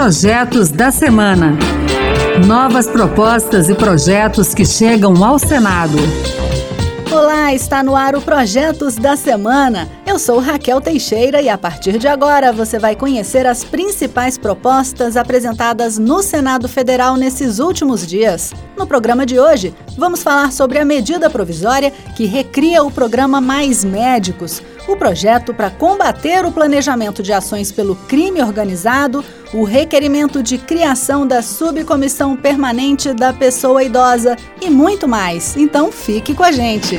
Projetos da Semana. Novas propostas e projetos que chegam ao Senado. Olá, está no ar o Projetos da Semana. Eu sou Raquel Teixeira e a partir de agora você vai conhecer as principais propostas apresentadas no Senado Federal nesses últimos dias. No programa de hoje, vamos falar sobre a medida provisória que recria o programa Mais Médicos, o projeto para combater o planejamento de ações pelo crime organizado, o requerimento de criação da subcomissão permanente da pessoa idosa e muito mais. Então fique com a gente.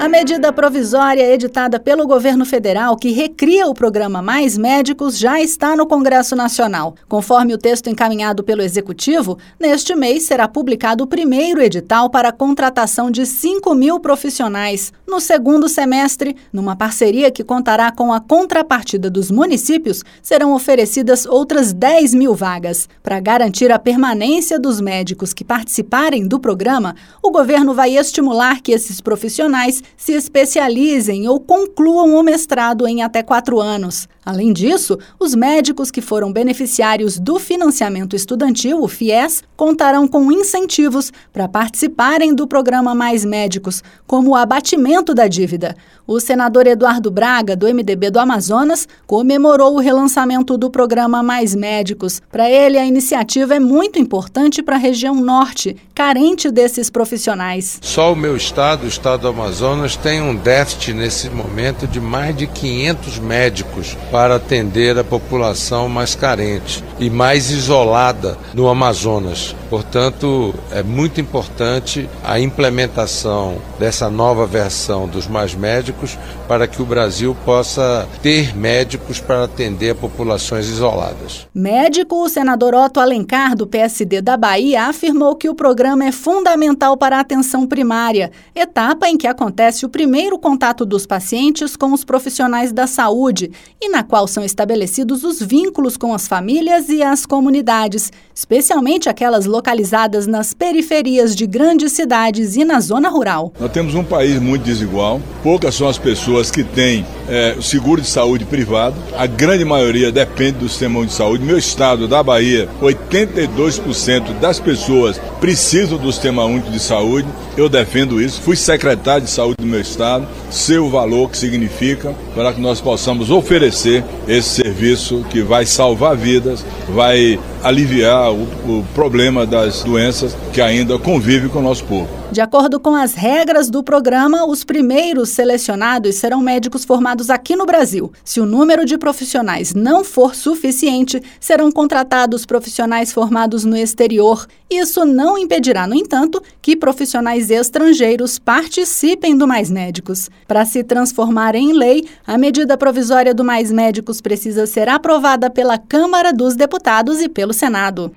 A medida provisória editada pelo governo federal que recria o programa Mais Médicos já está no Congresso Nacional. Conforme o texto encaminhado pelo Executivo, neste mês será publicado o primeiro edital para a contratação de 5 mil profissionais. No segundo semestre, numa parceria que contará com a contrapartida dos municípios, serão oferecidas outras 10 mil vagas. Para garantir a permanência dos médicos que participarem do programa, o governo vai estimular que esses profissionais se especializem ou concluam o mestrado em até quatro anos. Além disso, os médicos que foram beneficiários do financiamento estudantil, o FIES, contarão com incentivos para participarem do programa Mais Médicos, como o abatimento da dívida. O senador Eduardo Braga, do MDB do Amazonas, comemorou o relançamento do programa Mais Médicos. Para ele, a iniciativa é muito importante para a região norte, carente desses profissionais. Só o meu estado, o estado do Amazonas, tem um déficit nesse momento de mais de 500 médicos para atender a população mais carente e mais isolada no Amazonas. Portanto, é muito importante a implementação dessa nova versão dos mais médicos para que o Brasil possa ter médicos para atender populações isoladas. Médico, o senador Otto Alencar, do PSD da Bahia, afirmou que o programa é fundamental para a atenção primária, etapa em que acontece o primeiro contato dos pacientes com os profissionais da saúde e na qual são estabelecidos os vínculos com as famílias e as comunidades, especialmente aquelas localizadas nas periferias de grandes cidades e na zona rural. Nós temos um país muito desigual, poucas são as pessoas que têm é, seguro de saúde privado, a grande maioria depende do sistema de saúde. Meu estado, da Bahia, 82% das pessoas precisam do sistema único de saúde, eu defendo isso. Fui secretário de saúde do meu estado, sei o valor que significa para que nós possamos oferecer esse serviço que vai salvar vidas, vai aliviar o, o problema das doenças que ainda convivem com o nosso povo. De acordo com as regras do programa, os primeiros selecionados serão médicos formados aqui no Brasil. Se o número de profissionais não for suficiente, serão contratados profissionais formados no exterior. Isso não impedirá, no entanto, que profissionais estrangeiros participem do Mais Médicos. Para se transformar em lei, a medida provisória do Mais Médicos precisa ser aprovada pela Câmara dos Deputados e pelo Senado.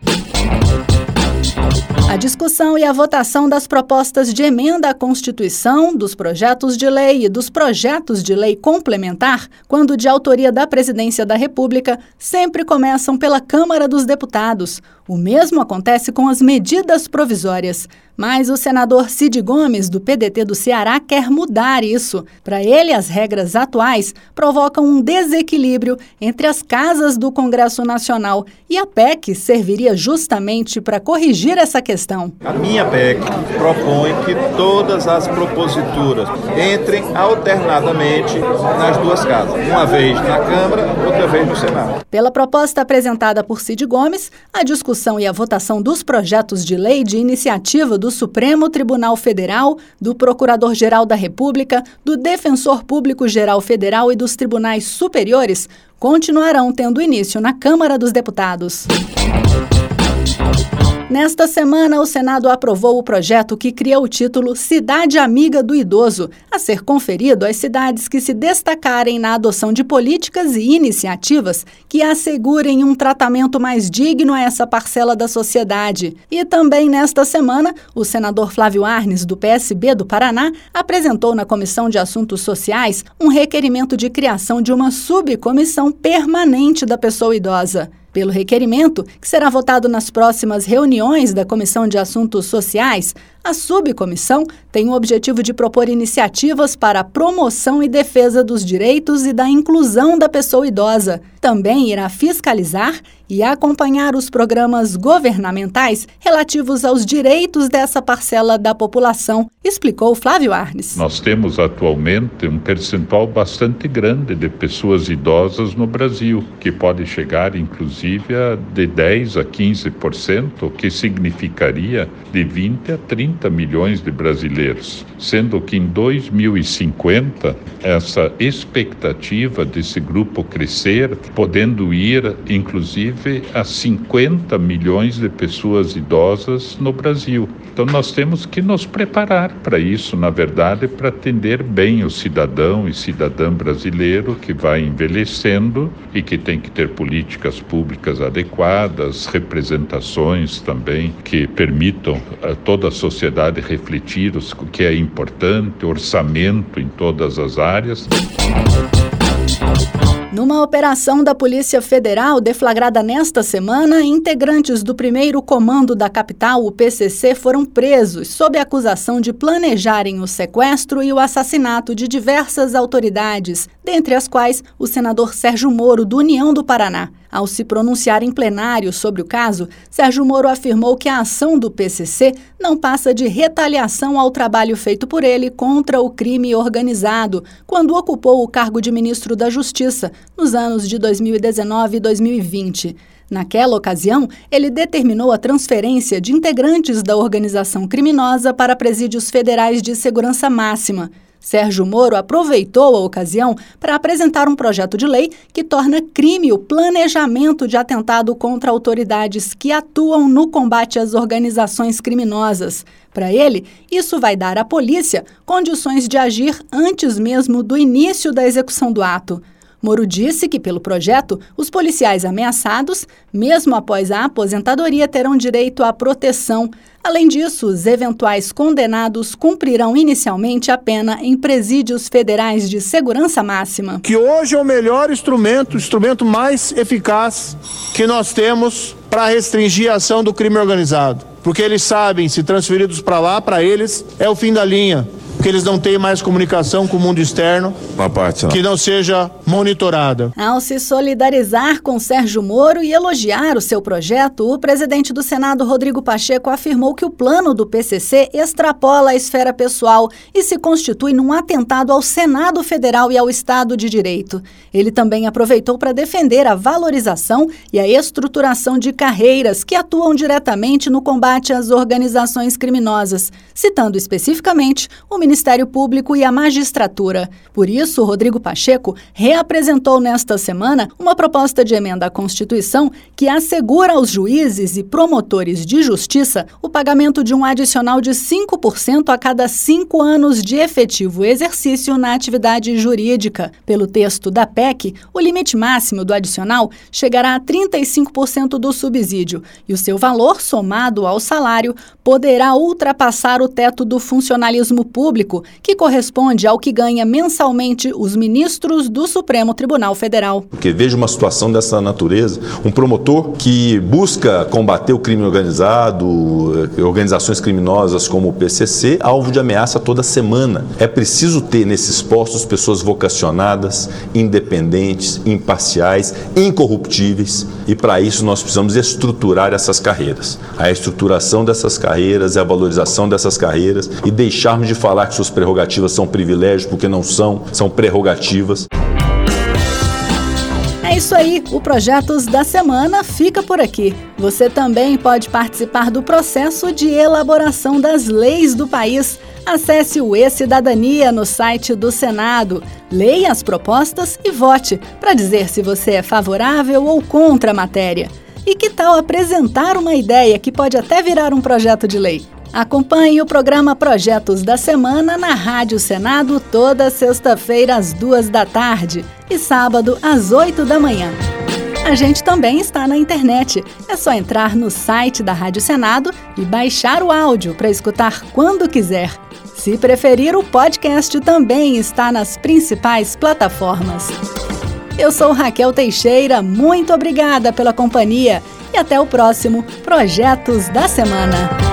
A discussão e a votação das propostas de emenda à Constituição, dos projetos de lei e dos projetos de lei complementar, quando de autoria da Presidência da República, sempre começam pela Câmara dos Deputados. O mesmo acontece com as medidas provisórias. Mas o senador Cid Gomes, do PDT do Ceará, quer mudar isso. Para ele, as regras atuais provocam um desequilíbrio entre as casas do Congresso Nacional e a PEC serviria justamente para corrigir essa questão. A minha PEC propõe que todas as proposituras entrem alternadamente nas duas casas, uma vez na Câmara, outra vez no Senado. Pela proposta apresentada por Cid Gomes, a discussão e a votação dos projetos de lei de iniciativa do Supremo Tribunal Federal, do Procurador-Geral da República, do Defensor Público Geral Federal e dos tribunais superiores continuarão tendo início na Câmara dos Deputados. Nesta semana, o Senado aprovou o projeto que cria o título Cidade Amiga do Idoso, a ser conferido às cidades que se destacarem na adoção de políticas e iniciativas que assegurem um tratamento mais digno a essa parcela da sociedade. E também nesta semana, o senador Flávio Arnes, do PSB do Paraná, apresentou na Comissão de Assuntos Sociais um requerimento de criação de uma subcomissão permanente da pessoa idosa. Pelo requerimento, que será votado nas próximas reuniões da Comissão de Assuntos Sociais, a subcomissão tem o objetivo de propor iniciativas para a promoção e defesa dos direitos e da inclusão da pessoa idosa. Também irá fiscalizar e acompanhar os programas governamentais relativos aos direitos dessa parcela da população, explicou Flávio Arnes. Nós temos atualmente um percentual bastante grande de pessoas idosas no Brasil, que pode chegar inclusive a de 10 a 15%, o que significaria de 20 a 30 milhões de brasileiros, sendo que em 2050 essa expectativa desse grupo crescer, podendo ir inclusive a 50 milhões de pessoas idosas no Brasil. Então nós temos que nos preparar para isso, na verdade, para atender bem o cidadão e cidadã brasileiro que vai envelhecendo e que tem que ter políticas públicas adequadas, representações também que permitam a toda a sociedade refletir o que é importante, orçamento em todas as áreas. Numa operação da Polícia Federal deflagrada nesta semana, integrantes do primeiro comando da capital, o PCC, foram presos sob acusação de planejarem o sequestro e o assassinato de diversas autoridades, dentre as quais o senador Sérgio Moro, do União do Paraná. Ao se pronunciar em plenário sobre o caso, Sérgio Moro afirmou que a ação do PCC não passa de retaliação ao trabalho feito por ele contra o crime organizado, quando ocupou o cargo de ministro da Justiça nos anos de 2019 e 2020. Naquela ocasião, ele determinou a transferência de integrantes da organização criminosa para presídios federais de segurança máxima. Sérgio Moro aproveitou a ocasião para apresentar um projeto de lei que torna crime o planejamento de atentado contra autoridades que atuam no combate às organizações criminosas. Para ele, isso vai dar à polícia condições de agir antes mesmo do início da execução do ato. Moro disse que, pelo projeto, os policiais ameaçados, mesmo após a aposentadoria, terão direito à proteção. Além disso, os eventuais condenados cumprirão inicialmente a pena em presídios federais de segurança máxima. Que hoje é o melhor instrumento, o instrumento mais eficaz que nós temos para restringir a ação do crime organizado. Porque eles sabem, se transferidos para lá, para eles é o fim da linha que eles não têm mais comunicação com o mundo externo, parte, não. que não seja monitorada. Ao se solidarizar com Sérgio Moro e elogiar o seu projeto, o presidente do Senado, Rodrigo Pacheco, afirmou que o plano do PCC extrapola a esfera pessoal e se constitui num atentado ao Senado Federal e ao Estado de Direito. Ele também aproveitou para defender a valorização e a estruturação de carreiras que atuam diretamente no combate às organizações criminosas, citando especificamente o ministro Ministério Público e a magistratura. Por isso, Rodrigo Pacheco reapresentou nesta semana uma proposta de emenda à Constituição que assegura aos juízes e promotores de justiça o pagamento de um adicional de 5% a cada cinco anos de efetivo exercício na atividade jurídica. Pelo texto da PEC, o limite máximo do adicional chegará a 35% do subsídio e o seu valor, somado ao salário, poderá ultrapassar o teto do funcionalismo público público, que corresponde ao que ganha mensalmente os ministros do Supremo Tribunal Federal. Porque vejo uma situação dessa natureza, um promotor que busca combater o crime organizado, eh, organizações criminosas como o PCC, alvo de ameaça toda semana. É preciso ter nesses postos pessoas vocacionadas, independentes, imparciais, incorruptíveis, e para isso nós precisamos estruturar essas carreiras. A estruturação dessas carreiras, a valorização dessas carreiras e deixarmos de falar que suas prerrogativas são privilégios, porque não são, são prerrogativas. É isso aí, o Projetos da Semana fica por aqui. Você também pode participar do processo de elaboração das leis do país. Acesse o E-Cidadania no site do Senado. Leia as propostas e vote para dizer se você é favorável ou contra a matéria. E que tal apresentar uma ideia que pode até virar um projeto de lei? Acompanhe o programa Projetos da Semana na Rádio Senado toda sexta-feira às duas da tarde e sábado às oito da manhã. A gente também está na internet. É só entrar no site da Rádio Senado e baixar o áudio para escutar quando quiser. Se preferir, o podcast também está nas principais plataformas. Eu sou Raquel Teixeira, muito obrigada pela companhia e até o próximo Projetos da Semana.